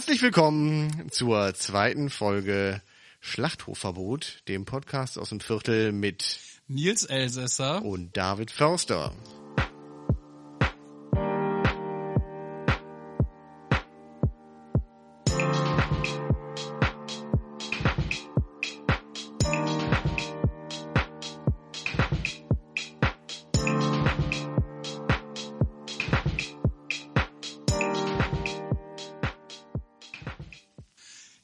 Herzlich willkommen zur zweiten Folge Schlachthofverbot, dem Podcast aus dem Viertel mit Nils Elsässer und David Förster.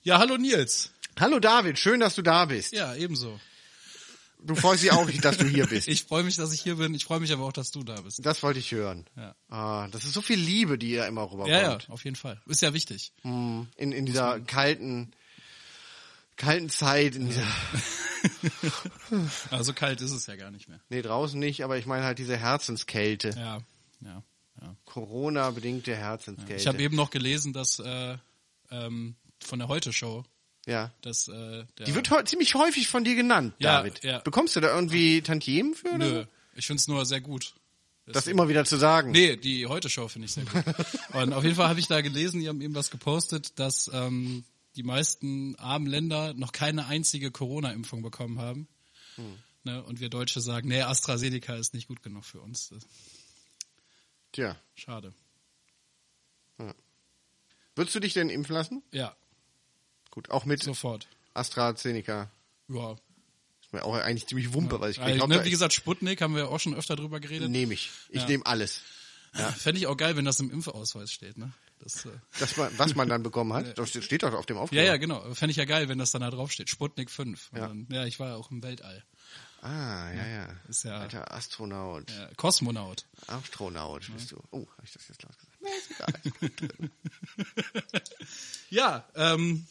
Ja, hallo Nils. Hallo David, schön, dass du da bist. Ja, ebenso. Du freust dich auch, dass du hier bist. Ich freue mich, dass ich hier bin. Ich freue mich aber auch, dass du da bist. Das wollte ich hören. Ja. Ah, das ist so viel Liebe, die ja immer rüberkommt. Ja, ja, auf jeden Fall. Ist ja wichtig. In, in dieser kalten, kalten Zeit, in dieser, Also kalt ist es ja gar nicht mehr. nee, draußen nicht, aber ich meine halt diese Herzenskälte. Ja, ja, ja. Corona-bedingte Herzenskälte. Ich habe eben noch gelesen, dass äh, ähm, von der Heute-Show, ja. dass äh, der... Die wird ziemlich häufig von dir genannt, Ja, David. ja. Bekommst du da irgendwie Tantiemen für? Oder? Nö, ich find's nur sehr gut. Das immer wieder zu sagen. Nee, die Heute-Show finde ich sehr gut. Und auf jeden Fall habe ich da gelesen, die haben eben was gepostet, dass ähm, die meisten armen Länder noch keine einzige Corona-Impfung bekommen haben. Hm. Ne, und wir Deutsche sagen, nee, AstraZeneca ist nicht gut genug für uns. Das Tja. schade. Würdest du dich denn impfen lassen? Ja, Gut, auch mit sofort. AstraZeneca. Ja. Ist mir auch eigentlich ziemlich wumpe, was ich kriege. Also, ne, wie gesagt, Sputnik haben wir auch schon öfter drüber geredet. nehme ich. Ich Ja. nehme alles. Fände ich auch geil, wenn das im Impfausweis steht. Ne? Das, äh, Das, was man dann bekommen hat, das steht doch auf dem ja, Aufkleber. ja, genau. Fände ich ja geil, wenn das dann da drauf steht. Sputnik 5. Und Ja. Dann, ja, ich war ja auch im Weltall. Ah, ja, ja. Ist ja- Alter Astronaut. Ja, Kosmonaut. Astronaut bist du. Oh, habe ich das jetzt laut gesagt? Nee, ist egal. Ja, ähm,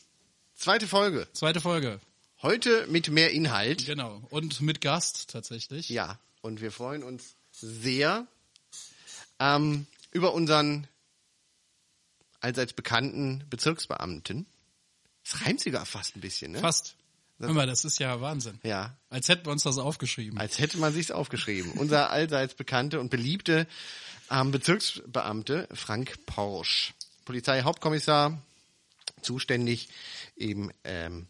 Zweite Folge. zweite Folge. Heute mit mehr Inhalt. Genau. Und mit Gast tatsächlich. Ja, und wir freuen uns sehr ähm, über unseren allseits bekannten Bezirksbeamten. Das reimt sogar fast ein bisschen, ne? Fast. Hör mal, das ist ja Wahnsinn. Ja, Als hätten wir uns das aufgeschrieben. als hätte man sich's aufgeschrieben. Unser allseits bekannte und beliebte ähm, Bezirksbeamte Frank Porsch, Polizeihauptkommissar, zuständig eben ähm,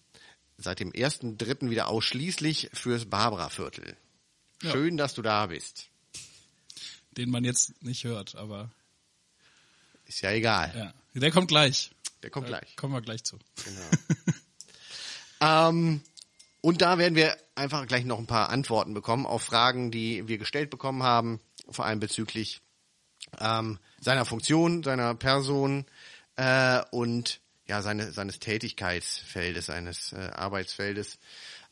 seit dem 1.3. wieder ausschließlich fürs Barbara-Viertel. Ja. Schön, dass du da bist. Den man jetzt nicht hört, aber Ist ja egal. ja. Der kommt gleich. Der kommt gleich. Kommen wir gleich zu. Genau. ähm, und da werden wir einfach gleich noch ein paar Antworten bekommen auf Fragen, die wir gestellt bekommen haben, vor allem bezüglich ähm, seiner Funktion, seiner Person äh, und ja seine, seines Tätigkeitsfeldes, seines äh, Arbeitsfeldes,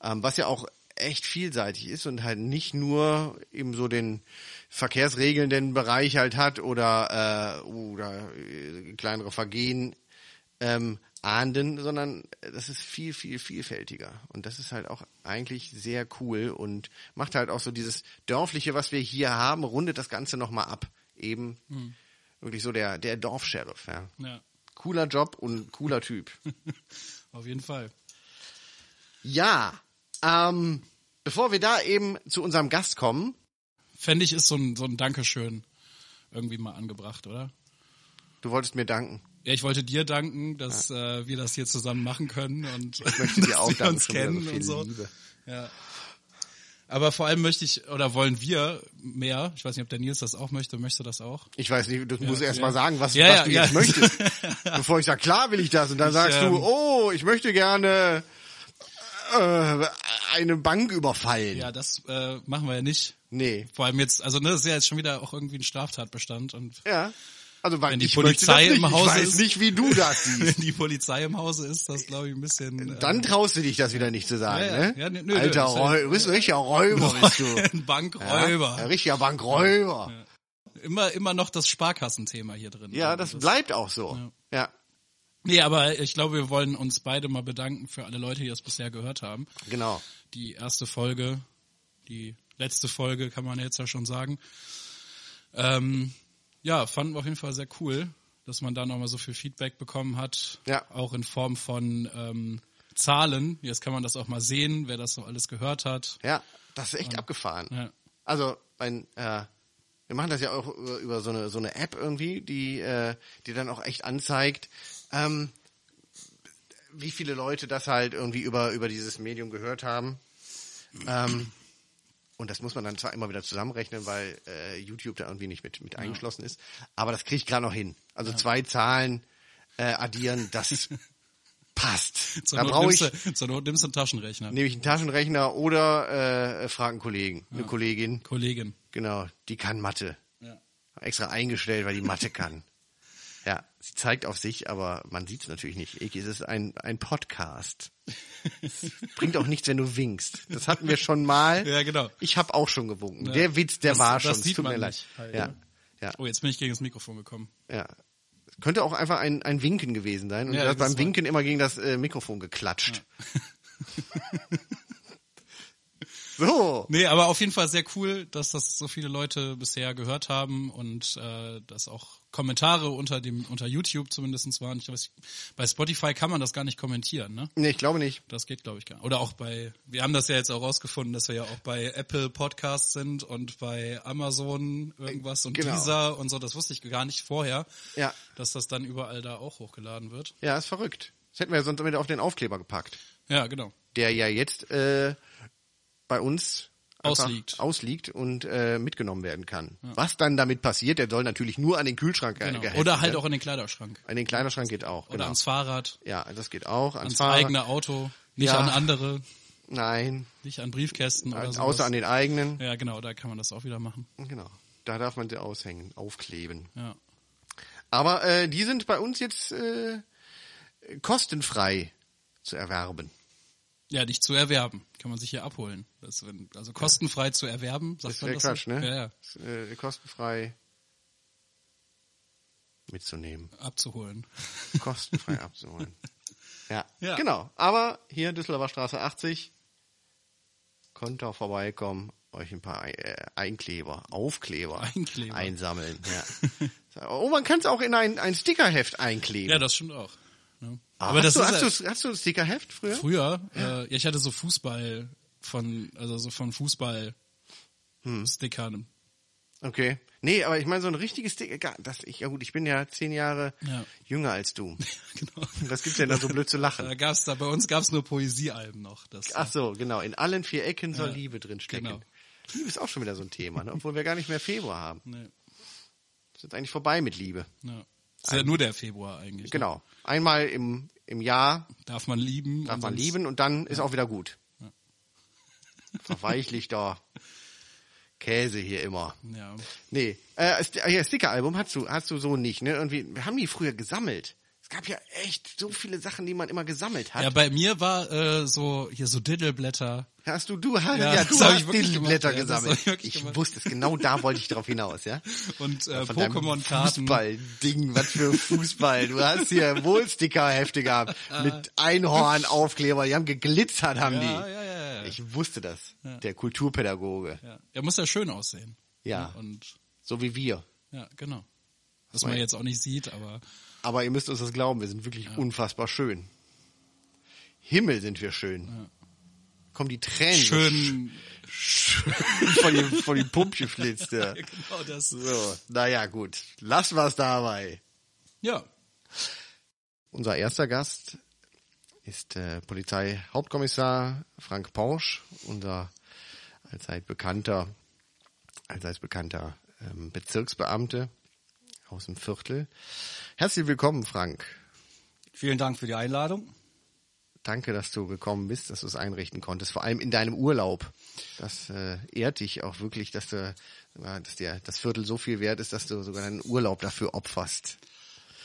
ähm, was ja auch echt vielseitig ist und halt nicht nur eben so den verkehrsregelnden Bereich halt hat oder äh, oder äh, kleinere Vergehen ähm, ahnden, sondern das ist viel, viel vielfältiger. Und das ist halt auch eigentlich sehr cool und macht halt auch so dieses Dörfliche, was wir hier haben, rundet das Ganze nochmal ab. Eben wirklich so der, der Dorfsheriff. Ja. Ja. Cooler Job und cooler Typ. Auf jeden Fall. Ja, ähm, bevor wir da eben zu unserem Gast kommen, Fände ich, ist so ein, so ein Dankeschön irgendwie mal angebracht, oder? du wolltest mir danken. Ja, ich wollte dir danken, dass äh, wir das hier zusammen machen können und Ich möchte dir auch dass wir uns kennen und so. Liebe. Ja. Aber vor allem möchte ich, oder wollen wir mehr, ich weiß nicht, ob der Nils das auch möchte, möchte das auch? Ich weiß nicht, du musst Ja, erst ja. mal sagen, was, Ja, was ja, du ja. jetzt möchtest. Bevor ich sage, klar will ich das. Und dann Ich, sagst ähm, du, oh, ich möchte gerne äh, eine Bank überfallen. Ja, das äh, machen wir ja nicht. Nee. Vor allem jetzt, also ne, das ist ja jetzt schon wieder auch irgendwie ein Straftatbestand und Ja. Also weil Wenn die Polizei das im Hause ich weiß ist- nicht, wie du das wenn siehst. die Polizei im Hause ist, das glaube ich ein bisschen. äh, Dann traust du dich das wieder nicht zu sagen, Ja, ja. ne? Ja, nö, nö, Alter, das Räu du bist ein richtiger Räuber, bist du. ein Bankräuber. Ja, ein richtiger Bankräuber. Immer, immer noch das Sparkassenthema hier drin. Ja, das bleibt auch so. Ja, Nee, aber ich glaube, wir wollen uns beide mal bedanken für alle Leute, die das bisher gehört haben. genau. Die erste Folge, die letzte Folge, kann man jetzt ja schon sagen. Ähm, ja, fanden wir auf jeden Fall sehr cool, dass man da nochmal so viel Feedback bekommen hat. Ja. Auch in Form von ähm, Zahlen. Jetzt kann man das auch mal sehen, wer das so alles gehört hat. Ja, das ist echt abgefahren. Ja. Also, ein, äh, wir machen das ja auch über, über so eine so eine App irgendwie, die äh, die dann auch echt anzeigt, ähm, wie viele Leute das halt irgendwie über, über dieses Medium gehört haben. Ähm, und das muss man dann zwar immer wieder zusammenrechnen, weil äh, YouTube da irgendwie nicht mit, mit eingeschlossen ist. Aber das kriege ich gerade noch hin. Also zwei Zahlen äh, addieren, das passt. Zur da brauche ich, du, zur Not nimmst du einen Taschenrechner. nehme ich einen Taschenrechner oder äh, frage einen Kollegen, eine Kollegin. Kollegin. Genau, die kann Mathe. Ja. Extra eingestellt, weil die Mathe kann. Ja, sie zeigt auf sich, aber man sieht es natürlich nicht. Eki, es ist ein, ein Podcast. Es bringt auch nichts, wenn du winkst. Das hatten wir schon mal. Ja, genau. Ich habe auch schon gewunken. Ja. Der Witz, der Das- war das schon. Es sieht tut mir man leid. nicht halt, ja. ne? ja, Oh, jetzt bin ich gegen das Mikrofon gekommen. ja. Könnte auch einfach ein, ein Winken gewesen sein. Und Ja, du hast das beim Winken immer gegen das äh, Mikrofon geklatscht. so. Nee, aber auf jeden Fall sehr cool, dass das so viele Leute bisher gehört haben und äh, dass auch Kommentare unter dem unter YouTube zumindestens waren. Ich weiß, bei Spotify kann man das gar nicht kommentieren, ne? Nee, ich glaube nicht. Das geht, glaube ich, gar nicht. Oder auch bei, wir haben das ja jetzt auch rausgefunden, dass wir ja auch bei Apple Podcasts sind und bei Amazon irgendwas und Genau. Deezer und so. Das wusste ich gar nicht vorher, Ja. dass das dann überall da auch hochgeladen wird. Ja, ist verrückt. Das hätten wir sonst mit auf den Aufkleber gepackt. Ja, genau. Der ja jetzt äh, bei uns Ausliegt. ausliegt und äh, mitgenommen werden kann. Was dann damit passiert, der soll natürlich nur an den Kühlschrank ge- genau. geheftet Oder halt werden. auch in den Kleiderschrank. An den Kleiderschrank geht auch. Oder Genau. ans Fahrrad, Ja, das geht auch. Ans, ans Fahrrad. eigene Auto, nicht Ja. an andere, Nein, nicht an Briefkästen oder so. außer an den eigenen. Ja, genau, da kann man das auch wieder machen. Genau. Da darf man sie aushängen, aufkleben. Ja. Aber äh, die sind bei uns jetzt äh, kostenfrei zu erwerben. Ja, nicht zu erwerben. Kann man sich hier abholen. Das, also kostenfrei zu erwerben, sagt Das man das Quatsch, so? ne? Ja, ja. Ist, Äh, kostenfrei mitzunehmen. Abzuholen. Kostenfrei abzuholen. Ja, Ja. genau. Aber hier Düsseldorfer Straße 80 könnt ihr vorbeikommen, euch ein paar äh, Einkleber, Aufkleber Einkleber. einsammeln. Ja. oh, man kann es auch in ein, ein Stickerheft einkleben. Ja, das stimmt auch. Ne? Ah, Aber hast, das du, hast, du, hast du ein Stickerheft früher? früher, ja. Äh, ja, ich hatte so Fußball von, also so von Fußball Hm. Stickern. Okay. Nee, aber ich meine so ein richtiges Sticker, das ich ja gut, ich bin ja zehn Jahre Ja. jünger als du. genau. Was gibt's denn da so blöd zu lachen? Da gab's da, bei uns gab's nur Poesiealben noch. Das, Ach so, genau. In allen vier Ecken soll Ja, Liebe drin stecken. genau. Liebe ist auch schon wieder so ein Thema, ne? obwohl wir gar nicht mehr Februar haben. nee, Ist jetzt eigentlich vorbei mit Liebe. ja. Ist ja nur der Februar eigentlich. Ne? Genau. Einmal im, im Jahr Darf man lieben. darf und man lieben und dann ist auch wieder gut. Verweichlichter Käse hier immer. Ja. Nee, äh, Sticker-Album hast du, hast du so nicht, ne? Irgendwie, wir haben die früher gesammelt. Es gab ja echt so viele Sachen, die man immer gesammelt hat. ja, bei mir war äh, so hier so Diddleblätter. Hast du, du, ja, Ja, ja du hast ich Dillenblätter gemacht, ja, gesammelt. ich wirklich ich gemacht. wusste es, genau da wollte ich drauf hinaus, ja? Und äh, Pokémon-Karten. Fußball-Ding, was für Fußball. Du hast hier wohl Stickerhefte gehabt. mit Einhornaufkleber, die haben geglitzert, haben Ja, die. ja, ja, ja. Ich wusste das. Der Kulturpädagoge. Ja. Der muss ja schön aussehen. Ja. Und So wie wir. ja, genau. Was man jetzt auch nicht sieht, aber Aber ihr müsst uns das glauben, wir sind wirklich unfassbar schön. Himmel sind wir schön. Kommen die Tränen schön. sch- von die, von die Pumpe flitzt. Ja. genau das. So, naja, gut. Lassen wir es dabei. Ja. Unser erster Gast ist äh, Polizeihauptkommissar Frank Pausch, unser allzeit bekannter, allseits bekannter ähm, Bezirksbeamte aus dem Viertel. Herzlich willkommen, Frank. Vielen Dank für die Einladung. Danke, dass du gekommen bist, dass du es einrichten konntest, vor allem in deinem Urlaub. Das äh, ehrt dich auch wirklich, dass du, dass dir das Viertel so viel wert ist, dass du sogar deinen Urlaub dafür opferst.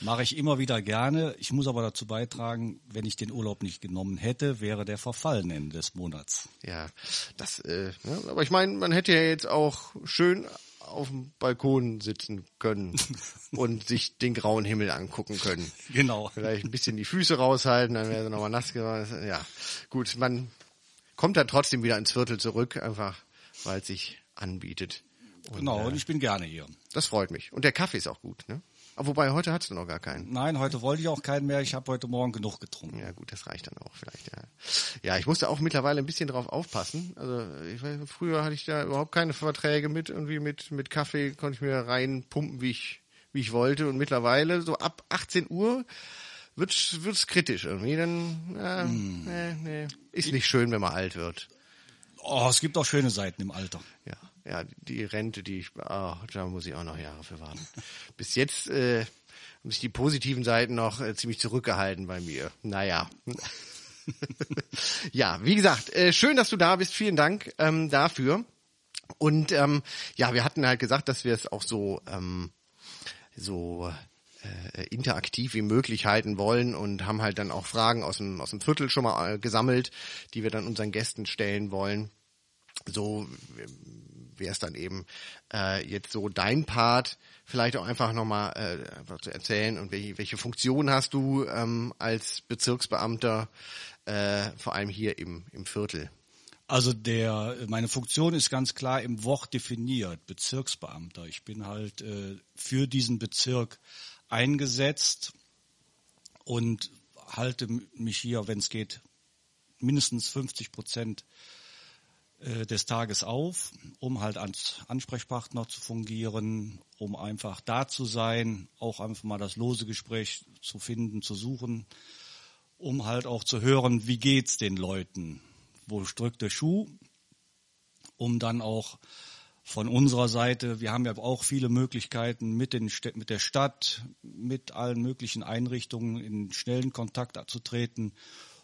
Mache ich immer wieder gerne. Ich muss aber dazu beitragen, wenn ich den Urlaub nicht genommen hätte, wäre der verfallen Ende des Monats. Ja, das, äh, ja, aber ich meine, man hätte ja jetzt auch schön auf dem Balkon sitzen können und sich den grauen Himmel angucken können. Genau. Vielleicht ein bisschen die Füße raushalten, dann wäre sie nochmal nass geworden. Ja, gut, man kommt dann trotzdem wieder ins Viertel zurück, einfach weil es sich anbietet. Und, Genau, und Äh, ich bin gerne hier. das freut mich. Und der Kaffee ist auch gut, ne? Aber wobei, heute hast du noch gar keinen. Nein, heute wollte ich auch keinen mehr. Ich habe heute Morgen genug getrunken. Ja gut, das reicht dann auch vielleicht, ja. Ja, ich musste auch mittlerweile ein bisschen drauf aufpassen. Also ich weiß, früher hatte ich da überhaupt keine Verträge mit, irgendwie mit, mit Kaffee konnte ich mir reinpumpen, wie ich, wie ich wollte. Und mittlerweile, so ab 18 Uhr, wird's, wird's kritisch irgendwie. Dann, äh, nee, nee. ist nicht schön, wenn man alt wird. Oh, es gibt auch schöne Seiten im Alter. Ja, ja, die Rente, die ich, ah, da muss ich auch noch Jahre für warten. Bis jetzt äh, haben sich die positiven Seiten noch äh, ziemlich zurückgehalten bei mir. Naja. ja, wie gesagt, äh, schön, dass du da bist. Vielen Dank ähm, dafür. Und ähm, ja, wir hatten halt gesagt, dass wir es auch so ähm, so äh, interaktiv wie möglich halten wollen und haben halt dann auch Fragen aus dem aus dem Viertel schon mal äh, gesammelt, die wir dann unseren Gästen stellen wollen. So wäre es dann eben äh, jetzt so dein Part, vielleicht auch einfach nochmal äh, zu erzählen und welche, welche Funktion hast du ähm, als Bezirksbeamter, äh, vor allem hier im, im Viertel? Also der, meine Funktion ist ganz klar im Wort definiert, Bezirksbeamter. Ich bin halt äh, für diesen Bezirk eingesetzt und halte mich hier, wenn es geht, mindestens 50 Prozent des Tages auf, um halt als Ansprechpartner zu fungieren, um einfach da zu sein, auch einfach mal das lose Gespräch zu finden, zu suchen, um halt auch zu hören, wie geht's den Leuten, wo drückt der Schuh, um dann auch von unserer Seite, wir haben ja auch viele Möglichkeiten mit, den, mit der Stadt, mit allen möglichen Einrichtungen in schnellen Kontakt zu treten,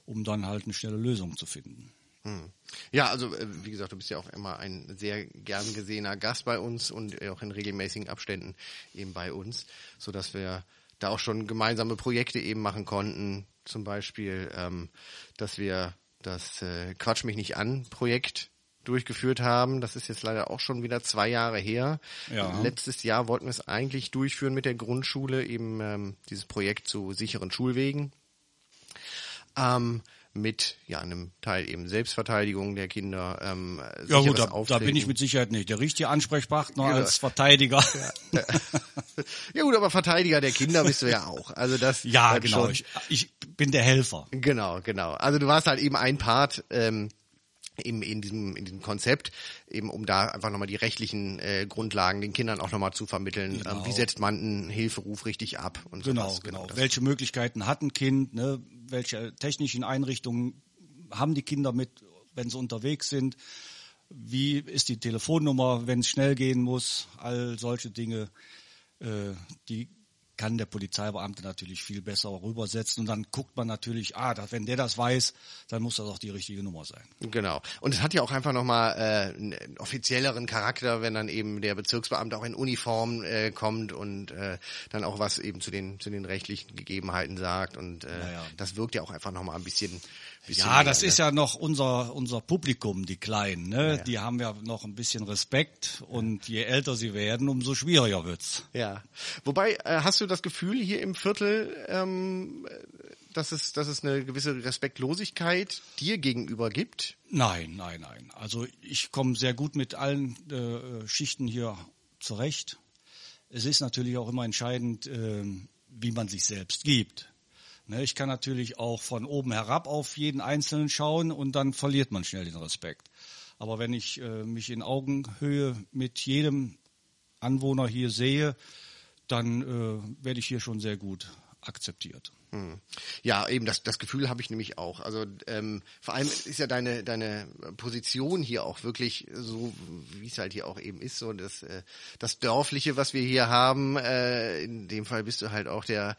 um dann halt eine schnelle Lösung zu finden. Hm. Ja, also äh, wie gesagt, du bist ja auch immer ein sehr gern gesehener Gast bei uns und auch in regelmäßigen Abständen eben bei uns, so dass wir da auch schon gemeinsame Projekte eben machen konnten. Zum Beispiel, ähm, dass wir das äh, Quatsch mich nicht an Projekt durchgeführt haben. Das ist jetzt leider auch schon wieder zwei Jahre her. Ja. Letztes Jahr wollten wir es eigentlich durchführen mit der Grundschule, eben ähm, dieses Projekt zu sicheren Schulwegen. Ähm, mit ja einem Teil eben Selbstverteidigung der Kinder. Ähm, ja gut, da, da, bin ich mit Sicherheit nicht der richtige Ansprechpartner ja. als Verteidiger. Ja. ja. gut, aber Verteidiger der Kinder bist du ja auch. Also das ja genau. Ich, ich, bin der Helfer. Genau, genau. Also du warst halt eben ein Part. Ähm, eben in diesem, in diesem Konzept, eben um da einfach nochmal die rechtlichen äh, Grundlagen den Kindern auch nochmal zu vermitteln. Genau. Ähm, wie setzt man einen Hilferuf richtig ab und genau, sowas. Genau, genau. Welche Möglichkeiten hat ein Kind, ne? welche technischen Einrichtungen haben die Kinder mit, wenn sie unterwegs sind? Wie ist die Telefonnummer, wenn es schnell gehen muss? All solche Dinge, äh, die kann der Polizeibeamte natürlich viel besser rübersetzen und dann guckt man natürlich, ah, dass, wenn der das weiß, dann muss das auch die richtige Nummer sein. Genau. Und es hat ja auch einfach nochmal äh, einen offizielleren Charakter, wenn dann eben der Bezirksbeamte auch in Uniform äh, kommt und äh, dann auch was eben zu den zu den rechtlichen Gegebenheiten sagt und äh, ja, ja. das wirkt ja auch einfach nochmal ein bisschen ja, mehr, das ne? ist ja noch unser, unser Publikum, die Kleinen. Ne? Ja. Die haben ja noch ein bisschen Respekt und je älter sie werden, umso schwieriger wird's. Ja. Wobei, äh, hast du das Gefühl hier im Viertel, ähm, dass es, dass es eine gewisse Respektlosigkeit dir gegenüber gibt? Nein, nein, nein. Also ich komme sehr gut mit allen äh, Schichten hier zurecht. Es ist natürlich auch immer entscheidend, äh, wie man sich selbst gibt. Ne, ich kann natürlich auch von oben herab auf jeden Einzelnen schauen und dann verliert man schnell den Respekt. Aber wenn ich äh, mich in Augenhöhe mit jedem Anwohner hier sehe, dann äh, werde ich hier schon sehr gut akzeptiert. Hm. Ja, eben das, das Gefühl habe ich nämlich auch. Also ähm, vor allem ist ja deine deine Position hier auch wirklich so, wie es halt hier auch eben ist, so das äh, das dörfliche, was wir hier haben. Äh, in dem Fall bist du halt auch der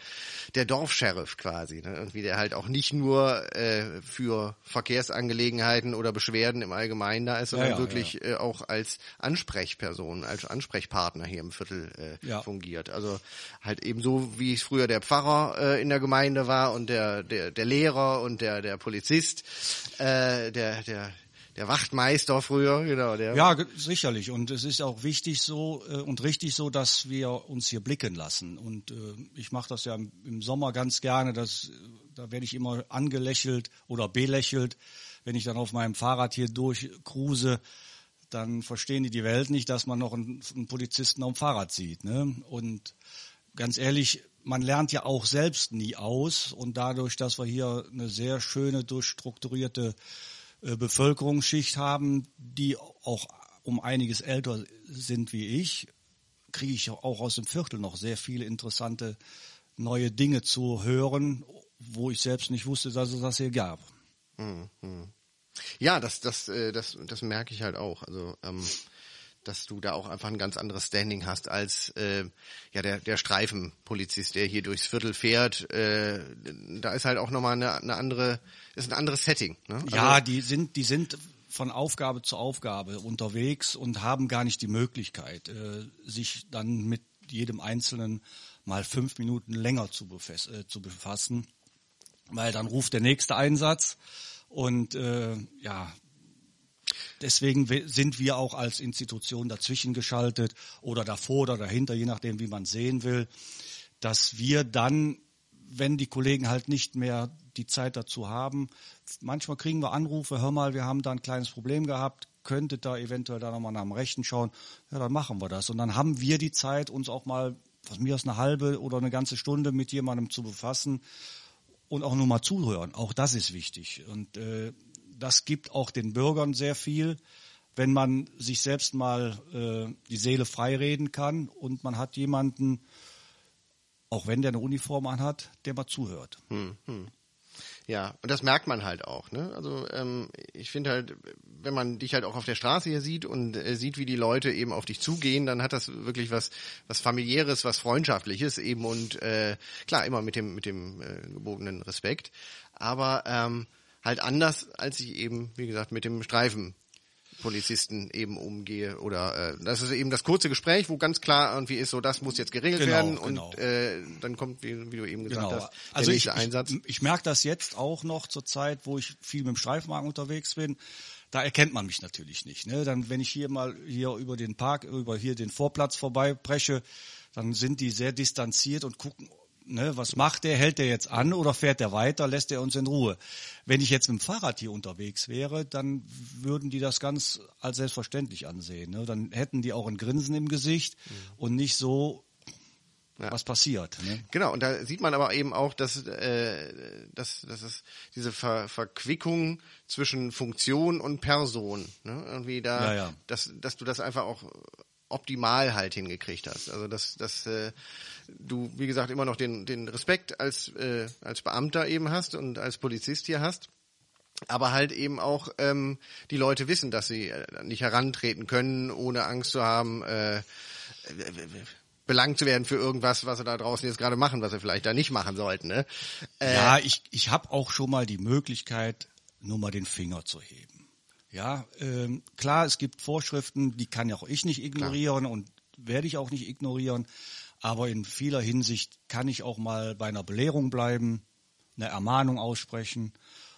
der Dorfsheriff quasi, ne? irgendwie der halt auch nicht nur äh, für Verkehrsangelegenheiten oder Beschwerden im Allgemeinen da ist, sondern ja, ja, wirklich ja. Äh, auch als Ansprechperson, als Ansprechpartner hier im Viertel äh, fungiert. Also halt eben so, wie es früher der Pfarrer äh, in der Gemeinde Gemeinde war und der, der, der Lehrer und der, der Polizist, äh, der, der, der Wachtmeister früher, genau. Der ja, sicherlich. Und es ist auch wichtig so äh, und richtig so, dass wir uns hier blicken lassen. Und äh, ich mache das ja im Sommer ganz gerne. Das, da werde ich immer angelächelt oder belächelt, wenn ich dann auf meinem Fahrrad hier durchcruise. Dann verstehen die die Welt nicht, dass man noch einen, einen Polizisten dem Fahrrad sieht. Ne? Und ganz ehrlich, man lernt ja auch selbst nie aus und dadurch, dass wir hier eine sehr schöne, durchstrukturierte äh, Bevölkerungsschicht haben, die auch um einiges älter sind wie ich, kriege ich auch aus dem Viertel noch sehr viele interessante neue Dinge zu hören wo ich selbst nicht wusste, dass es das hier gab. Ja, das, das, äh, das, das merke ich halt auch. Also, ähm, dass du da auch einfach ein ganz anderes Standing hast als äh, ja der der Streifenpolizist, der hier durchs Viertel fährt. Äh, da ist halt auch nochmal eine, eine andere, ist ein anderes Setting. Ne? Also, Ja, die sind, die sind von Aufgabe zu Aufgabe unterwegs und haben gar nicht die Möglichkeit, äh, sich dann mit jedem Einzelnen mal fünf Minuten länger zu, äh, zu befassen, weil dann ruft der nächste Einsatz und äh, ja, deswegen we- sind wir auch als Institution dazwischen geschaltet oder davor oder dahinter, je nachdem, wie man sehen will, dass wir dann, wenn die Kollegen halt nicht mehr die Zeit dazu haben, manchmal kriegen wir Anrufe, hör mal, wir haben da ein kleines Problem gehabt, könntet da eventuell da nochmal nach dem Rechten schauen, ja, dann machen wir das. Und dann haben wir die Zeit, uns auch mal, was mir aus eine halbe oder eine ganze Stunde mit jemandem zu befassen und auch nur mal zuhören. Auch das ist wichtig. Und äh, das gibt auch den Bürgern sehr viel, wenn man sich selbst mal äh, die Seele freireden kann und man hat jemanden, auch wenn der eine Uniform anhat, der mal zuhört. Ja, und das merkt man halt auch. Ne? Also ähm, ich finde halt, wenn man dich halt auch auf der Straße hier sieht und äh, sieht, wie die Leute eben auf dich zugehen, dann hat das wirklich was, was familiäres, was freundschaftliches eben und äh, klar immer mit dem mit dem äh, gebotenen Respekt, aber ähm, halt anders, als ich eben, wie gesagt, mit dem Streifen Polizisten eben umgehe oder äh, das ist eben das kurze Gespräch, wo ganz klar irgendwie ist, so das muss jetzt geregelt Genau, werden genau. und äh, dann kommt, wie, wie du eben gesagt Genau. hast, der Also ich, nächste Einsatz. ich, ich merke das jetzt auch noch zur Zeit, wo ich viel mit dem Streifenwagen unterwegs bin. Da erkennt man mich natürlich nicht. Ne? Dann, wenn ich hier mal hier über den Park, über hier den Vorplatz vorbeibreche, dann sind die sehr distanziert und gucken, ne, was macht der? Hält der jetzt an oder fährt der weiter? Lässt er uns in Ruhe? Wenn ich jetzt mit dem Fahrrad hier unterwegs wäre, dann würden die das ganz als selbstverständlich ansehen. Ne? Dann hätten die auch ein Grinsen im Gesicht und nicht so, Ja. was passiert. Ne? Genau, und da sieht man aber eben auch, dass, äh, dass, dass es diese Ver Verquickung zwischen Funktion und Person, ne, irgendwie da, Ja, ja. Dass, dass du das einfach auch optimal halt hingekriegt hast. Also dass, dass äh, du, wie gesagt, immer noch den, den Respekt als, äh, als Beamter eben hast und als Polizist hier hast. Aber halt eben auch ähm, die Leute wissen, dass sie äh, nicht herantreten können, ohne Angst zu haben, äh, belangt zu werden für irgendwas, was sie da draußen jetzt gerade machen, was sie vielleicht da nicht machen sollten. Ne? Äh, Ja, ich, ich habe auch schon mal die Möglichkeit, nur mal den Finger zu heben. Ja, ähm, klar, es gibt Vorschriften, die kann ja auch ich nicht ignorieren und werde ich auch nicht ignorieren. Aber in vieler Hinsicht kann ich auch mal bei einer Belehrung bleiben, eine Ermahnung aussprechen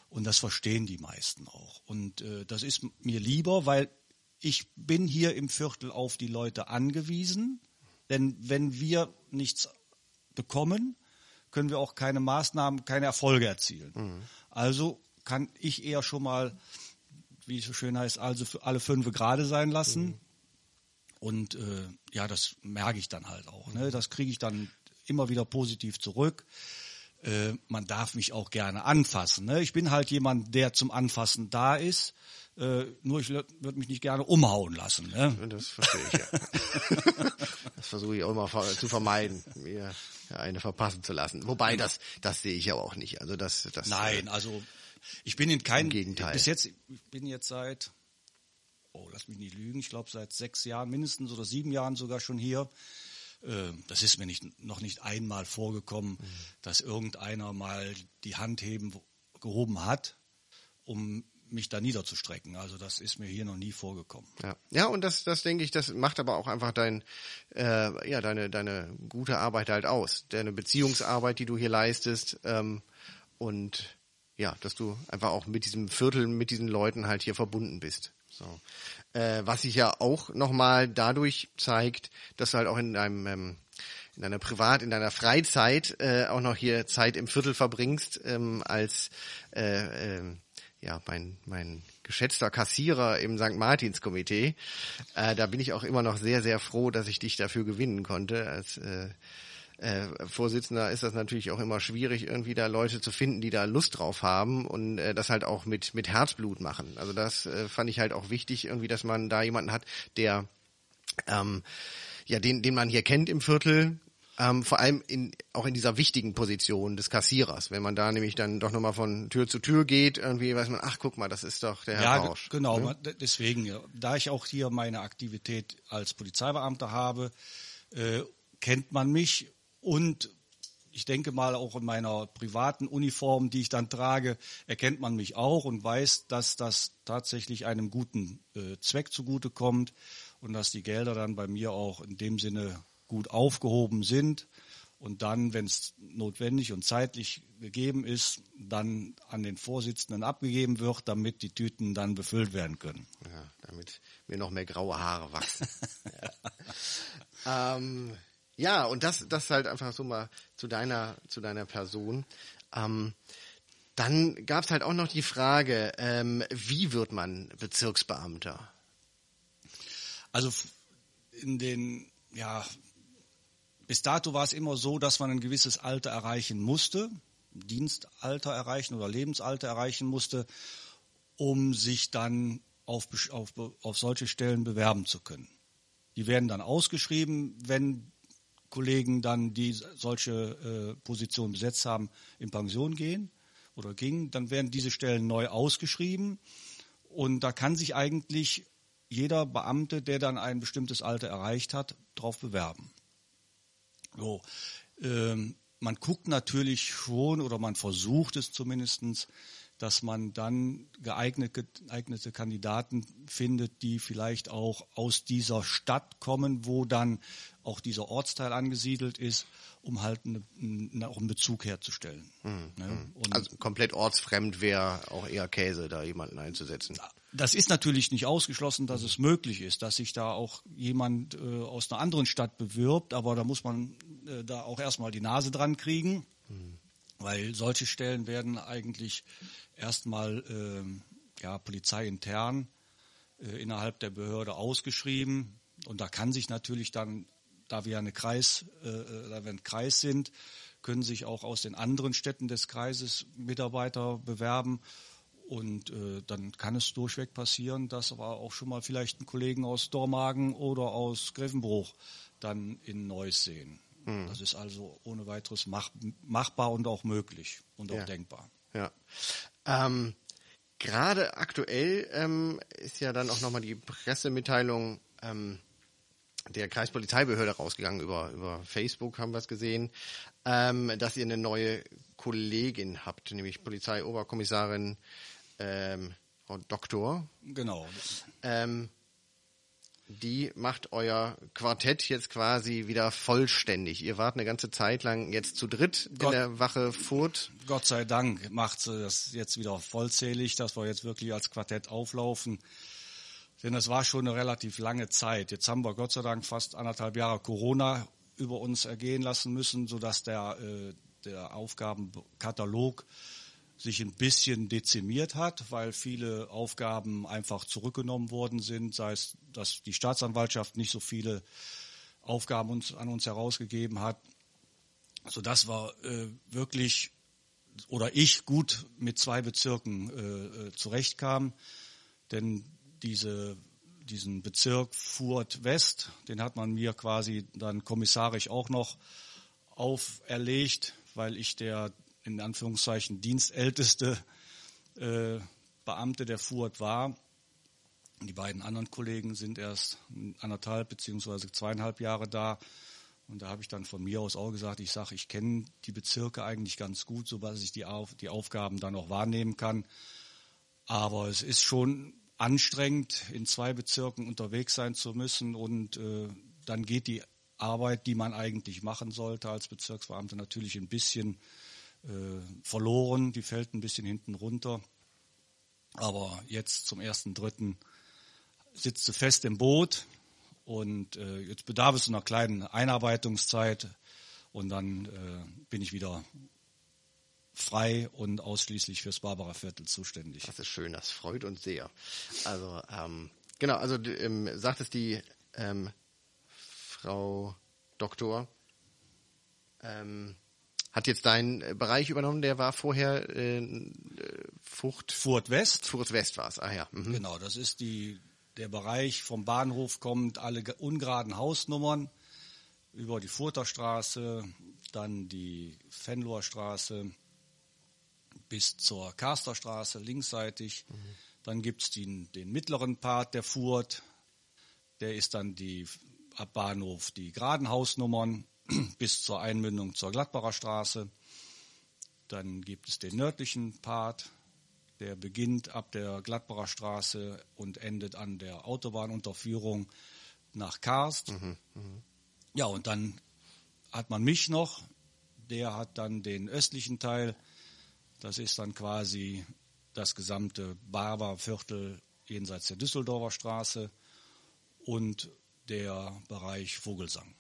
und das verstehen die meisten auch. Und äh, das ist mir lieber, weil ich bin hier im Viertel auf die Leute angewiesen, denn wenn wir nichts bekommen, können wir auch keine Maßnahmen, keine Erfolge erzielen. Also kann ich eher schon mal, wie es so schön heißt, also für alle fünf gerade sein lassen. Und äh, ja, das merke ich dann halt auch. Ne? Das kriege ich dann immer wieder positiv zurück. Äh, man darf mich auch gerne anfassen. Ne? Ich bin halt jemand, der zum Anfassen da ist. Äh, nur ich würde mich nicht gerne umhauen lassen. Ne? Das verstehe ich ja. das versuche ich auch immer zu vermeiden, mir eine verpassen zu lassen. Wobei das, das sehe ich aber auch nicht. Also das, das Nein, also ich bin in keinem Gegenteil. Bis jetzt, ich bin jetzt seit, oh, lass mich nicht lügen, ich glaube seit sechs Jahren mindestens oder sieben Jahren sogar schon hier. Äh, Das ist mir nicht, noch nicht einmal vorgekommen, Mhm. dass irgendeiner mal die Hand heben, gehoben hat, um mich da niederzustrecken. Also das ist mir hier noch nie vorgekommen. Ja, ja und das, das denke ich, das macht aber auch einfach dein, äh, ja, deine, deine gute Arbeit halt aus. Deine Beziehungsarbeit, die du hier leistest, ähm, und ja, dass du einfach auch mit diesem Viertel, mit diesen Leuten halt hier verbunden bist. So. Äh, was sich ja auch nochmal dadurch zeigt, dass du halt auch in deinem ähm, in deiner Privat, in deiner Freizeit äh, auch noch hier Zeit im Viertel verbringst, ähm, als äh, ähm, ja, mein, mein geschätzter Kassierer im St. Martins Komitee. Äh, da bin ich auch immer noch sehr, sehr froh, dass ich dich dafür gewinnen konnte. Als äh, äh, Vorsitzender ist das natürlich auch immer schwierig, irgendwie da Leute zu finden, die da Lust drauf haben und äh, das halt auch mit, mit Herzblut machen. Also das äh, fand ich halt auch wichtig, irgendwie, dass man da jemanden hat, der ähm, ja, den, den man hier kennt im Viertel, ähm, vor allem in, auch in dieser wichtigen Position des Kassierers. Wenn man da nämlich dann doch nochmal von Tür zu Tür geht, irgendwie weiß man, ach guck mal, das ist doch der Herr Ja, Rausch. genau. Ne? Deswegen, da ich auch hier meine Aktivität als Polizeibeamter habe, äh, kennt man mich und ich denke mal auch in meiner privaten Uniform, die ich dann trage, erkennt man mich auch und weiß, dass das tatsächlich einem guten äh, Zweck zugutekommt und dass die Gelder dann bei mir auch in dem Sinne gut aufgehoben sind und dann, wenn es notwendig und zeitlich gegeben ist, dann an den Vorsitzenden abgegeben wird, damit die Tüten dann befüllt werden können. Ja, damit mir noch mehr graue Haare wachsen. ja. Ähm, ja, und das, das halt einfach so mal zu deiner, zu deiner Person. Ähm, dann gab's halt auch noch die Frage, ähm, wie wird man Bezirksbeamter? Also in den, ja, bis dato war es immer so, dass man ein gewisses Alter erreichen musste, Dienstalter erreichen oder Lebensalter erreichen musste, um sich dann auf, auf, auf solche Stellen bewerben zu können. Die werden dann ausgeschrieben, wenn Kollegen dann, die solche äh, Positionen besetzt haben, in Pension gehen oder gingen, dann werden diese Stellen neu ausgeschrieben. Und da kann sich eigentlich jeder Beamte, der dann ein bestimmtes Alter erreicht hat, darauf bewerben. So, ähm, man guckt natürlich schon oder man versucht es zumindestens, dass man dann geeignete, geeignete Kandidaten findet, die vielleicht auch aus dieser Stadt kommen, wo dann auch dieser Ortsteil angesiedelt ist, um halt auch einen Bezug herzustellen. Ne? Und Also komplett ortsfremd wäre auch eher Käse, da jemanden einzusetzen. das ist natürlich nicht ausgeschlossen, dass es möglich ist, dass sich da auch jemand äh, aus einer anderen Stadt bewirbt, aber da muss man äh, da auch erstmal die Nase dran kriegen, weil solche Stellen werden eigentlich erstmal ähm, ja, polizeiintern äh, innerhalb der Behörde ausgeschrieben und da kann sich natürlich dann, da wir eine Kreis, äh, äh, da wir ein Kreis sind, können sich auch aus den anderen Städten des Kreises Mitarbeiter bewerben und äh, dann kann es durchweg passieren, dass aber auch schon mal vielleicht ein Kollegen aus Dormagen oder aus Grevenbruch dann in Neuss sehen. Das ist also ohne weiteres mach, machbar und auch möglich und auch Ja. denkbar. Ja. Ähm, Gerade aktuell ähm, ist ja dann auch nochmal die Pressemitteilung ähm, der Kreispolizeibehörde rausgegangen. Über, über Facebook haben wir es gesehen, ähm, dass ihr eine neue Kollegin habt, nämlich Polizeioberkommissarin ähm, Frau Doktor. Genau. Ähm, die macht euer Quartett jetzt quasi wieder vollständig. Ihr wart eine ganze Zeit lang jetzt zu dritt in Gott- der Wache Furt. Gott sei Dank macht sie das jetzt wieder vollzählig, dass wir jetzt wirklich als Quartett auflaufen. Denn es war schon eine relativ lange Zeit. Jetzt haben wir Gott sei Dank fast anderthalb Jahre Corona über uns ergehen lassen müssen, sodass der, äh, der Aufgabenkatalog sich ein bisschen dezimiert hat, weil viele Aufgaben einfach zurückgenommen worden sind, sei es, dass die Staatsanwaltschaft nicht so viele Aufgaben uns, an uns herausgegeben hat, sodass wir äh, wirklich oder ich gut mit zwei Bezirken äh, äh, zurechtkam, denn diese, diesen Bezirk Furt West, den hat man mir quasi dann kommissarisch auch noch auferlegt, weil ich der in Anführungszeichen dienstälteste äh, Beamte der Furt war. Die beiden anderen Kollegen sind erst anderthalb beziehungsweise zweieinhalb Jahre da. Und da habe ich dann von mir aus auch gesagt, ich sage, ich kenne die Bezirke eigentlich ganz gut, sodass ich die, Auf, die Aufgaben dann auch wahrnehmen kann. Aber es ist schon anstrengend, in zwei Bezirken unterwegs sein zu müssen. Und äh, dann geht die Arbeit, die man eigentlich machen sollte als Bezirksbeamter, natürlich ein bisschen verloren. Die fällt ein bisschen hinten runter. Aber jetzt zum ersten Dritten sitzt sie fest im Boot und äh, jetzt bedarf es einer kleinen Einarbeitungszeit und dann äh, bin ich wieder frei und ausschließlich fürs Barbara Viertel zuständig. Das ist schön, das freut uns sehr. Also, ähm, genau, also ähm, sagt es die ähm, Frau Doktor, ähm, hat jetzt deinen äh, Bereich übernommen, der war vorher äh, äh, Fucht, Furt West, Furt West war es. Ah ja. Mhm. genau, das ist die, der Bereich vom Bahnhof kommt, alle ge- ungeraden Hausnummern über die Furterstraße, dann die Fenloher Straße bis zur Karsterstraße linksseitig. Mhm. Dann gibt's den, den mittleren Part der Furt, der ist dann die ab Bahnhof die geraden Hausnummern bis zur Einmündung zur Gladbacher Straße. Dann gibt es den nördlichen Part, der beginnt ab der Gladbacher Straße und endet an der Autobahnunterführung nach Karst. Mhm, mh. Ja, und dann hat man mich noch, der hat dann den östlichen Teil, das ist dann quasi das gesamte Barberviertel jenseits der Düsseldorfer Straße und der Bereich Vogelsang.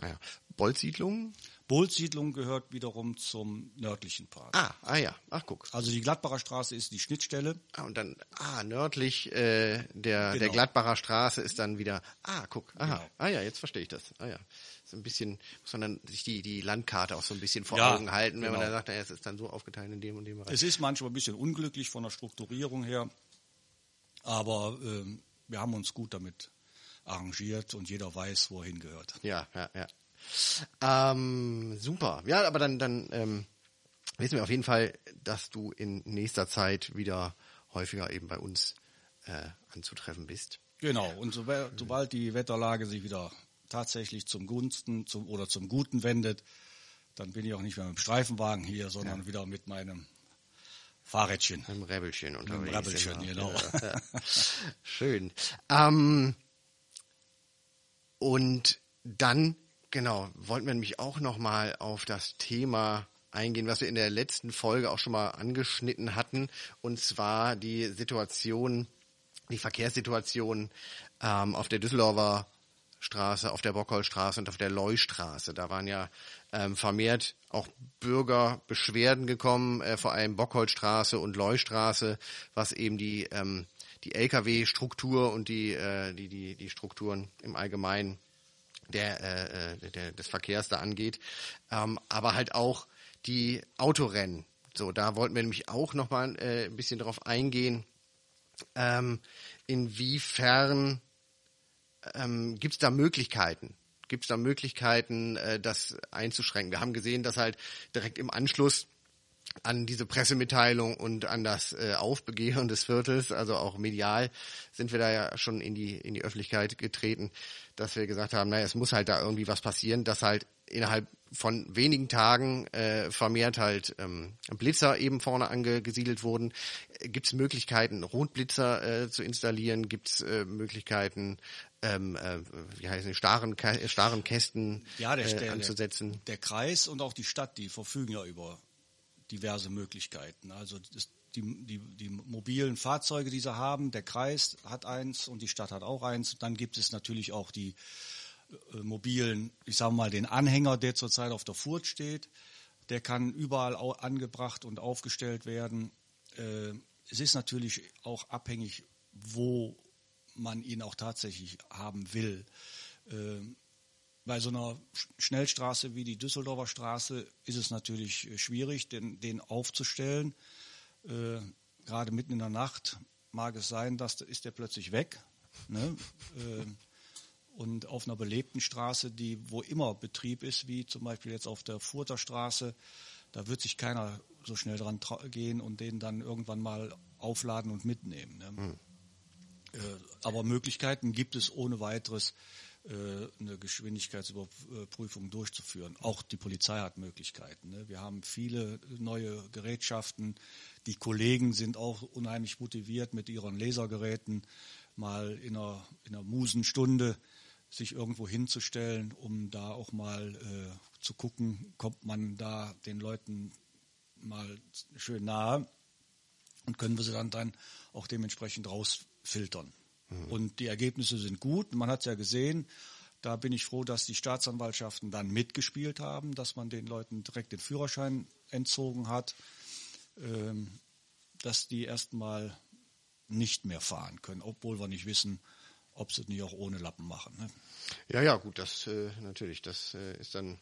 Ah ja. Bolzsiedlung? Bolzsiedlung gehört wiederum zum nördlichen Part. Ah, ah ja, ach guck. Also die Gladbacher Straße ist die Schnittstelle. Ah, und dann, ah, nördlich äh, der, genau. der Gladbacher Straße ist dann wieder, ah, guck, aha, genau. ah ja, jetzt verstehe ich das. Ah ja, so ein bisschen, muss man dann sich die, die Landkarte auch so ein bisschen vor ja, Augen halten, wenn genau. man dann sagt, naja, es ist dann so aufgeteilt in dem und dem Bereich. Es ist manchmal ein bisschen unglücklich von der Strukturierung her, aber ähm, wir haben uns gut damit arrangiert und jeder weiß, wo er hingehört. Ja, ja, ja. Ähm, super. Ja, aber dann, dann ähm, wissen wir auf jeden Fall, dass du in nächster Zeit wieder häufiger eben bei uns äh, anzutreffen bist. Genau, und so, sobald die Wetterlage sich wieder tatsächlich zum Gunsten zum, oder zum Guten wendet, dann bin ich auch nicht mehr mit dem Streifenwagen hier, sondern ja. wieder mit meinem Fahrrädchen. Mit dem Rebelchen unterwegs. Mit dem Rebelchen, genau. Ja. Schön. Ähm, und dann, genau, wollten wir nämlich auch nochmal auf das Thema eingehen, was wir in der letzten Folge auch schon mal angeschnitten hatten, und zwar die Situation, die Verkehrssituation ähm, auf der Düsseldorfer Straße, auf der Bockholzstraße und auf der Leustraße. Da waren ja ähm, vermehrt auch Bürgerbeschwerden gekommen, äh, vor allem Bockholzstraße und Leustraße, was eben die ähm, die LKW-Struktur und die, äh, die, die, die Strukturen im Allgemeinen der, äh, äh, der, des Verkehrs da angeht. Ähm, aber halt auch die Autorennen. So, da wollten wir nämlich auch nochmal äh, ein bisschen darauf eingehen, ähm, inwiefern ähm, gibt es da Möglichkeiten? Gibt es da Möglichkeiten, äh, das einzuschränken? Wir haben gesehen, dass halt direkt im Anschluss an diese Pressemitteilung und an das äh, Aufbegehren des Viertels, also auch medial, sind wir da ja schon in die in die Öffentlichkeit getreten, dass wir gesagt haben, naja, es muss halt da irgendwie was passieren, dass halt innerhalb von wenigen Tagen äh, vermehrt halt ähm, Blitzer eben vorne angesiedelt wurden. Gibt es Möglichkeiten, Rotblitzer äh, zu installieren? Gibt es äh, Möglichkeiten, ähm, äh, wie heißen die, starren, starren Kästen ja, der, äh, anzusetzen? Der, der Kreis und auch die Stadt, die verfügen ja über diverse Möglichkeiten. Also die, die, die mobilen Fahrzeuge, die sie haben, der Kreis hat eins und die Stadt hat auch eins. Dann gibt es natürlich auch die äh, mobilen, ich sage mal, den Anhänger, der zurzeit auf der Furt steht. Der kann überall angebracht und aufgestellt werden. Äh, es ist natürlich auch abhängig, wo man ihn auch tatsächlich haben will. Äh, bei so einer Schnellstraße wie die Düsseldorfer Straße ist es natürlich äh, schwierig, den, den aufzustellen. Äh, gerade mitten in der Nacht mag es sein, dass ist der plötzlich weg. Ne? äh, und auf einer belebten Straße, die wo immer Betrieb ist, wie zum Beispiel jetzt auf der Furter Straße, da wird sich keiner so schnell dran gehen und den dann irgendwann mal aufladen und mitnehmen. Ne? Hm. Äh, aber Möglichkeiten gibt es ohne weiteres eine Geschwindigkeitsüberprüfung durchzuführen. Auch die Polizei hat Möglichkeiten. Ne? Wir haben viele neue Gerätschaften. Die Kollegen sind auch unheimlich motiviert mit ihren Lasergeräten mal in einer, in einer Musenstunde sich irgendwo hinzustellen, um da auch mal äh, zu gucken, kommt man da den Leuten mal schön nahe und können wir sie dann, dann auch dementsprechend rausfiltern. Mhm. Und die Ergebnisse sind gut. Man hat es ja gesehen. Da bin ich froh, dass die Staatsanwaltschaften dann mitgespielt haben, dass man den Leuten direkt den Führerschein entzogen hat, ähm, dass die erstmal nicht mehr fahren können, obwohl wir nicht wissen, ob sie es nicht auch ohne Lappen machen. Ne? Ja, ja, gut, das äh, natürlich, das äh, ist dann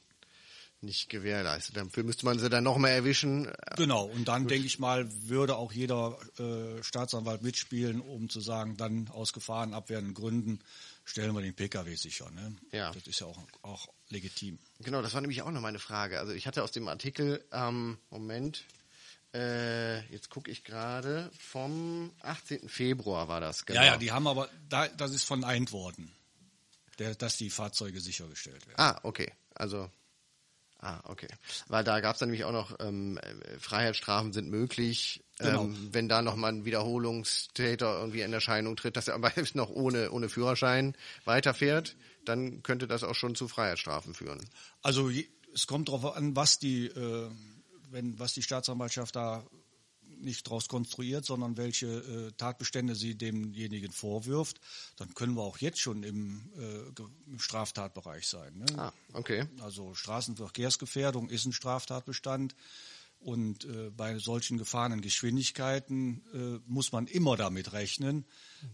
nicht gewährleistet. Dafür müsste man sie dann noch mal erwischen. Genau, und dann Gut. denke ich mal, würde auch jeder äh, Staatsanwalt mitspielen, um zu sagen, dann aus gefahrenabwehrenden Gründen stellen wir den PKW sicher. Ne? Ja. Das ist ja auch, auch legitim. Genau, das war nämlich auch noch meine Frage. Also ich hatte aus dem Artikel, ähm, Moment, äh, jetzt gucke ich gerade, vom 18. Februar war das, genau. Ja, ja, die haben aber, da, das ist von worden, der, dass die Fahrzeuge sichergestellt werden. Ah, okay. Also, ah, okay. Weil da gab es dann nämlich auch noch, ähm, äh, Freiheitsstrafen sind möglich, Genau. ähm, wenn da nochmal ein Wiederholungstäter irgendwie in Erscheinung tritt, dass er aber selbst noch ohne, ohne Führerschein weiterfährt, dann könnte das auch schon zu Freiheitsstrafen führen. Also es kommt darauf an, was die, äh, wenn, was die Staatsanwaltschaft da nicht daraus konstruiert, sondern welche äh, Tatbestände sie demjenigen vorwirft, dann können wir auch jetzt schon im, äh, im Straftatbereich sein. Ne? Ah, okay. Also Straßenverkehrsgefährdung ist ein Straftatbestand. Und äh, bei solchen gefahrenen Geschwindigkeiten äh, muss man immer damit rechnen,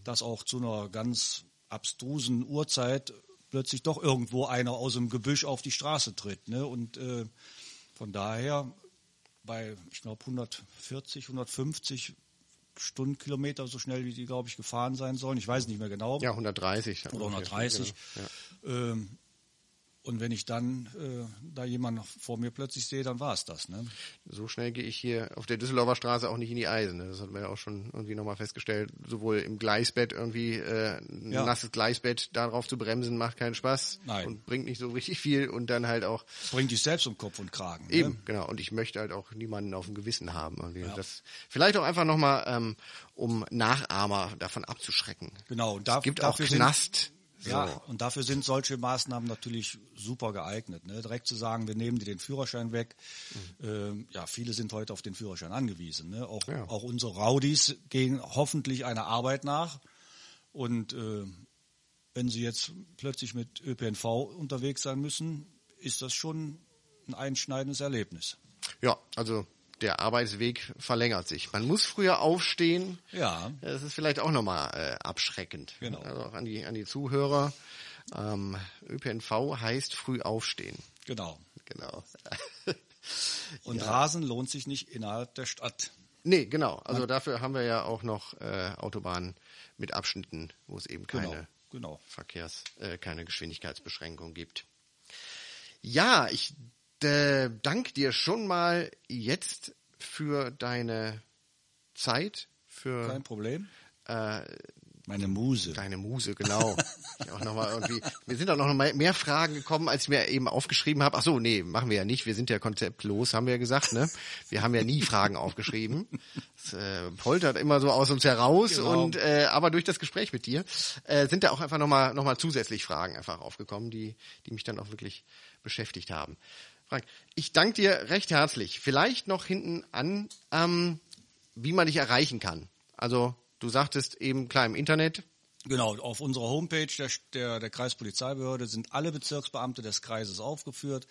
dass auch zu einer ganz abstrusen Uhrzeit plötzlich doch irgendwo einer aus dem Gebüsch auf die Straße tritt. Ne? Und äh, von daher bei, ich glaube, 140, 150 Stundenkilometer, so schnell wie die, glaube ich, gefahren sein sollen. Ich weiß nicht mehr genau Ja, 130. oder 130. Genau. Ja. Ähm, und wenn ich dann äh, da jemanden vor mir plötzlich sehe, dann war es das. Ne? So schnell gehe ich hier auf der Düsseldorfer Straße auch nicht in die Eisen. ne? Das hat man ja auch schon irgendwie nochmal festgestellt. Sowohl im Gleisbett irgendwie äh, ein Ja. nasses Gleisbett darauf zu bremsen macht keinen Spaß Nein. und bringt nicht so richtig viel und dann halt auch Bringt dich selbst um Kopf und Kragen. eben Ne? genau. Und ich möchte halt auch niemanden auf dem Gewissen haben. Irgendwie. Das vielleicht auch einfach nochmal, ähm, um Nachahmer davon abzuschrecken. Genau. Und da, es gibt auch dafür sind- So. Ja, und dafür sind solche Maßnahmen natürlich super geeignet. Ne? Direkt zu sagen, wir nehmen dir den Führerschein weg. Ähm, ja, viele sind heute auf den Führerschein angewiesen. Ne? Auch, Ja. auch unsere Raudis gehen hoffentlich einer Arbeit nach. Und äh, wenn sie jetzt plötzlich mit ÖPNV unterwegs sein müssen, ist das schon ein einschneidendes Erlebnis. Ja, also der Arbeitsweg verlängert sich. Man muss früher aufstehen. Ja. Das ist vielleicht auch nochmal äh, abschreckend. Genau. Also auch an die, an die Zuhörer. Ähm, ÖPNV heißt früh aufstehen. Genau. Genau. Und Rasen lohnt sich nicht innerhalb der Stadt. nee, genau. Also dafür haben wir ja auch noch äh, Autobahnen mit Abschnitten, wo es eben keine Genau. Genau. Verkehrs, äh, keine Geschwindigkeitsbeschränkung gibt. Ja, ich äh, danke dir schon mal jetzt für deine Zeit, für Kein Problem. äh, Meine Muse. deine Muse, genau. Ich auch noch mal irgendwie, mir sind auch noch mal mehr Fragen gekommen, als ich mir eben aufgeschrieben habe. Ach so, nee, machen wir ja nicht. Wir sind ja konzeptlos, haben wir ja gesagt, ne? Wir haben ja nie Fragen aufgeschrieben. Das äh, poltert immer so aus uns heraus Genau. und äh, aber durch das Gespräch mit dir äh, sind da auch einfach noch mal noch mal zusätzlich Fragen einfach aufgekommen, die die mich dann auch wirklich beschäftigt haben. Frank, ich danke dir recht herzlich. Vielleicht noch hinten an, ähm, wie man dich erreichen kann. Also du sagtest eben klar im Internet, Genau, auf unserer Homepage der, der, der Kreispolizeibehörde sind alle Bezirksbeamte des Kreises aufgeführt.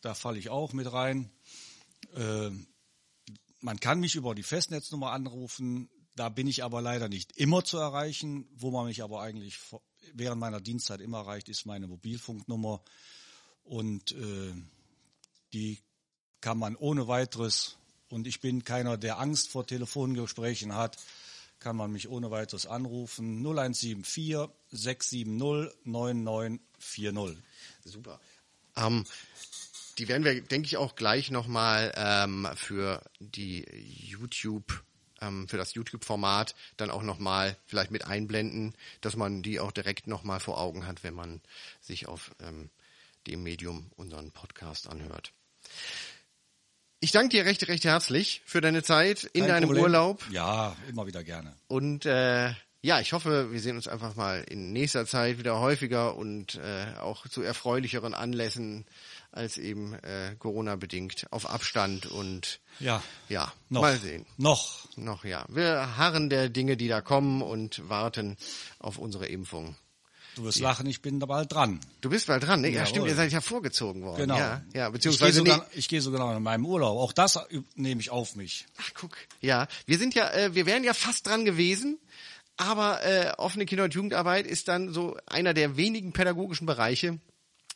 Da falle ich auch mit rein. Ähm, man kann mich über die Festnetznummer anrufen. Da bin ich aber leider nicht immer zu erreichen. Wo man mich aber eigentlich während meiner Dienstzeit immer erreicht, ist meine Mobilfunknummer. Und äh, die kann man ohne weiteres, und ich bin keiner, der Angst vor Telefongesprächen hat, kann man mich ohne weiteres anrufen. 0174 670 9940. Super. Ähm, die werden wir, denke ich, auch gleich nochmal ähm, für die YouTube, ähm, für das YouTube-Format dann auch nochmal vielleicht mit einblenden, dass man die auch direkt nochmal vor Augen hat, wenn man sich auf ähm, dem Medium unseren Podcast anhört. Ich danke dir recht, recht herzlich für deine Zeit in Kein deinem Problem. Urlaub. Ja, immer wieder gerne. Und äh, ja, ich hoffe, wir sehen uns einfach mal in nächster Zeit wieder häufiger und äh, auch zu erfreulicheren Anlässen als eben äh, Corona-bedingt auf Abstand und Ja. ja, Noch. mal sehen. Noch. Noch ja. Wir harren der Dinge, die da kommen und warten auf unsere Impfung. Du wirst lachen, ich bin da bald dran. Du bist bald dran, ne? Ja, Jawohl. stimmt, ihr seid ja vorgezogen worden. Genau. Ja, ja ich gehe beziehungsweise sogar, ich gehe sogar noch in meinem Urlaub. Auch das nehme ich auf mich. Ach, guck. Ja, wir sind ja, äh, wir wären ja fast dran gewesen, aber äh, offene Kinder- und Jugendarbeit ist dann so einer der wenigen pädagogischen Bereiche,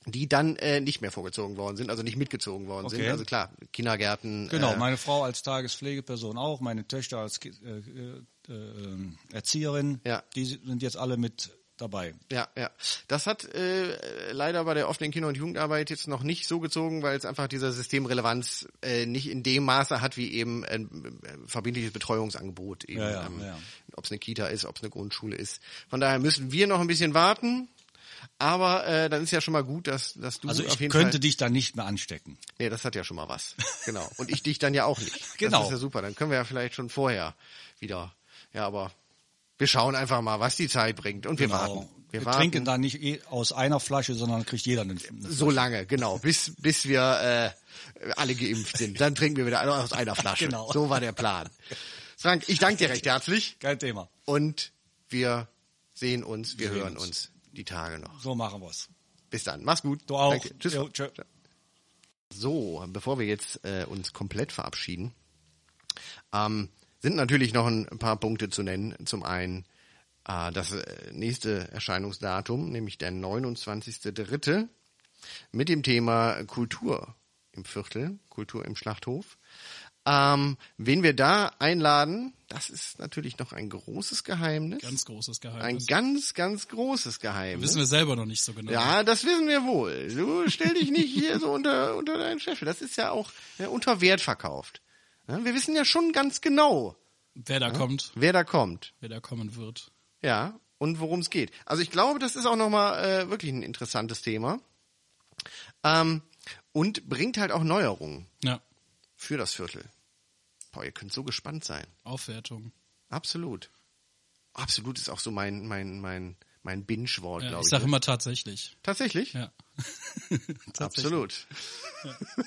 die dann äh, nicht mehr vorgezogen worden sind, also nicht mitgezogen worden sind. Okay. Also klar, Kindergärten. Genau, äh, meine Frau als Tagespflegeperson auch, meine Töchter als äh, äh, äh, Erzieherin. Ja. Die sind jetzt alle mit dabei. Ja, ja. Das hat äh, leider bei der offenen Kinder- und Jugendarbeit jetzt noch nicht so gezogen, weil es einfach dieser Systemrelevanz äh, nicht in dem Maße hat wie eben ein äh, verbindliches Betreuungsangebot. Eben, Ja, ja, ähm, ja. Ob es eine Kita ist, ob es eine Grundschule ist. Von daher müssen wir noch ein bisschen warten. Aber äh, dann ist ja schon mal gut, dass, dass du Also auf ich jeden könnte Fall. dich da nicht mehr anstecken. Nee, das hat ja schon mal was. Genau. Und ich dich dann ja auch nicht. Genau. Das ist ja super. Dann können wir ja vielleicht schon vorher wieder. Ja, aber wir schauen einfach mal, was die Zeit bringt. Und wir warten. Genau. Wir, warten. trinken da nicht eh aus einer Flasche, sondern kriegt jeder eine, eine So lange, genau, bis bis wir äh, alle geimpft sind. Dann trinken wir wieder aus einer Flasche. Genau. So war der Plan. Frank, ich danke dir recht herzlich Kein Thema. und wir sehen uns, wir, Wir hören uns. uns die Tage noch. So machen wir's. Bis dann, mach's gut. Du auch. Danke. Tschüss. Jo, tschö. So, bevor wir jetzt äh, uns komplett verabschieden, ähm, sind natürlich noch ein paar Punkte zu nennen. Zum einen äh, das äh, nächste Erscheinungsdatum, nämlich der 29.3. mit dem Thema Kultur im Viertel, Kultur im Schlachthof. Ähm, wen wir da einladen, das ist natürlich noch ein großes Geheimnis. Ganz großes ein Geheimnis. ganz, ganz großes Geheimnis. Wissen wir selber noch nicht so genau. Ja, das wissen wir wohl. Du stell dich nicht hier so unter, unter deinen Chef. Das ist ja auch ja, unter Wert verkauft. Ja, wir wissen ja schon ganz genau, Wer da kommt, wer da kommt. wer da kommen wird. Ja, und worum es geht. Also ich glaube, das ist auch nochmal äh, wirklich ein interessantes Thema. Ähm, und bringt halt auch Neuerungen Ja, für das Viertel. Boah, ihr könnt so gespannt sein. Aufwertung. Absolut. Absolut ist auch so mein, mein, mein, mein Binge-Wort, Ja, glaube ich ich. sage ne? immer tatsächlich. Tatsächlich? Ja. Absolut.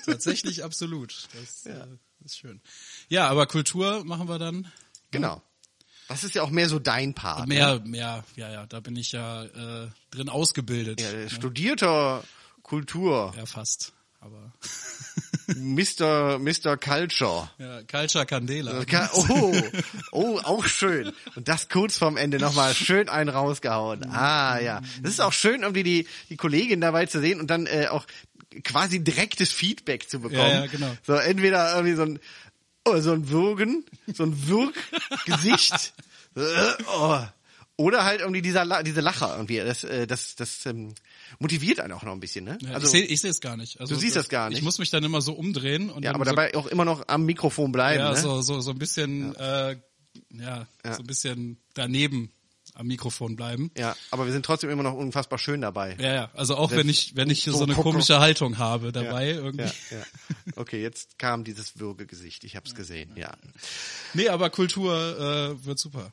Tatsächlich absolut. Das äh, ist schön. Ja, aber Kultur machen wir dann. Genau. Das ist ja auch mehr so dein Part. ne? Mehr, mehr, ja, ja, da bin ich ja äh, drin ausgebildet. Ja, Ja, studierter Kultur. ja, fast. Aber Mr. Mr. Culture. ja, Culture Candela. Oh, oh, auch schön. Und das kurz vorm Ende nochmal schön einen rausgehauen. Ah, ja. Das ist auch schön, irgendwie die, die Kollegin dabei zu sehen und dann äh, auch quasi direktes Feedback zu bekommen. Ja, ja, genau. So, entweder irgendwie so ein, oh, so ein Würgen, so ein Wirkgesicht. Äh, oh. Oder halt irgendwie dieser, diese Lacher irgendwie. Das, äh, das, das ähm, motiviert einen auch noch ein bisschen, ne? Ja, ich sehe ich seh es gar nicht. Also Du siehst das gar nicht? Ich muss mich dann immer so umdrehen und ja, aber so, dabei auch immer noch am Mikrofon bleiben, ja, ne? so, so, so ein bisschen, ja, äh, ja, Ja. so ein bisschen daneben am Mikrofon bleiben. Ja, aber wir sind trotzdem immer noch unfassbar schön dabei. Ja, ja, also auch wenn ich, wenn ich so, So eine komische Haltung habe dabei irgendwie. Ja, ja. Okay, jetzt kam dieses Würgegesicht. Ich habe es gesehen. Ja. Nee, aber Kultur äh, wird super.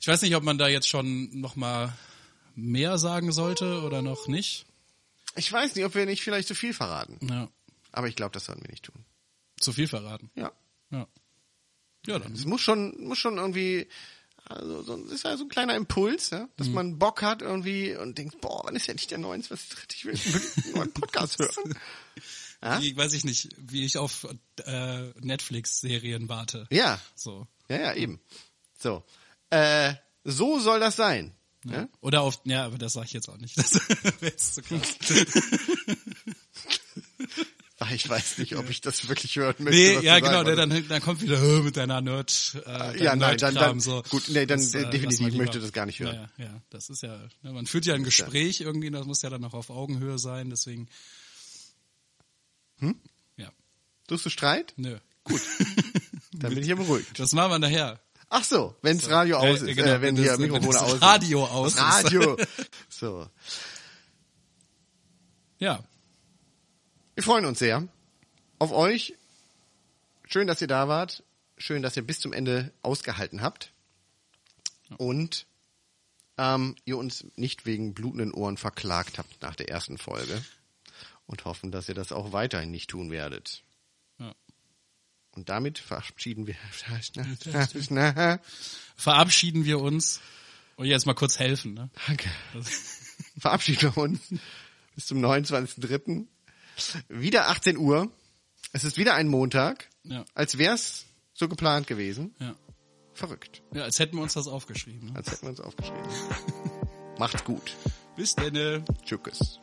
Ich weiß nicht, ob man da jetzt schon noch mal mehr sagen sollte oder noch nicht. Ich weiß nicht, ob wir nicht vielleicht zu viel verraten. Ja, Aber ich glaube, das sollten wir nicht tun. zu viel verraten. Ja. Ja. Ja, dann. Es muss schon, muss schon irgendwie, also so, das ist ja so ein kleiner Impuls, ja, Mhm. dass man Bock hat irgendwie und denkt, boah, wann ist ja nicht der 29. Ich will einen neuen Podcast hören. Ja? Wie, weiß ich nicht, wie ich auf äh, Netflix-Serien warte. Ja, So. ja, ja, eben. So. Äh, so soll das sein. Ja? Oder auf, ja, aber das sage ich jetzt auch nicht. Das wäre jetzt zu krass. Ich weiß nicht, ob ich das wirklich hören möchte. Nee, ja genau, der dann, dann kommt wieder "Hö, mit deiner Nerd, äh, deinem Ja, nein, dann- Nerdkram", dann- so. gut, nee, dann, Das, äh, definitiv, möchte das gar nicht hören. Ja, ja, das ist ja, ne, man führt ja ein Gespräch irgendwie, das muss ja dann auch auf Augenhöhe sein, deswegen. Hm? Ja, Suchst du Streit? nö. Dann bin ich ja beruhigt. Das machen wir nachher. Ach so, wenns Radio aus Äh, ist, genau, äh, wenn hier das- Mikrofone aus sind. Radio aus ist. Radio. So. Ja, Wir freuen uns sehr auf euch. Schön, dass ihr da wart. Schön, dass ihr bis zum Ende ausgehalten habt. Und ähm, ihr uns nicht wegen blutenden Ohren verklagt habt nach der ersten Folge. Und hoffen, dass ihr das auch weiterhin nicht tun werdet. Ja. Und damit verabschieden wir. verabschieden wir uns. Und jetzt mal kurz helfen, ne? Danke. Verabschieden wir uns bis zum 29.03. Wieder 18 Uhr. Es ist wieder ein Montag. Ja. Als wär's so geplant gewesen. Ja. Verrückt. Ja, als hätten wir uns das aufgeschrieben. Ne? Als hätten wir uns aufgeschrieben. Macht's gut. Bis denn. Tschüss.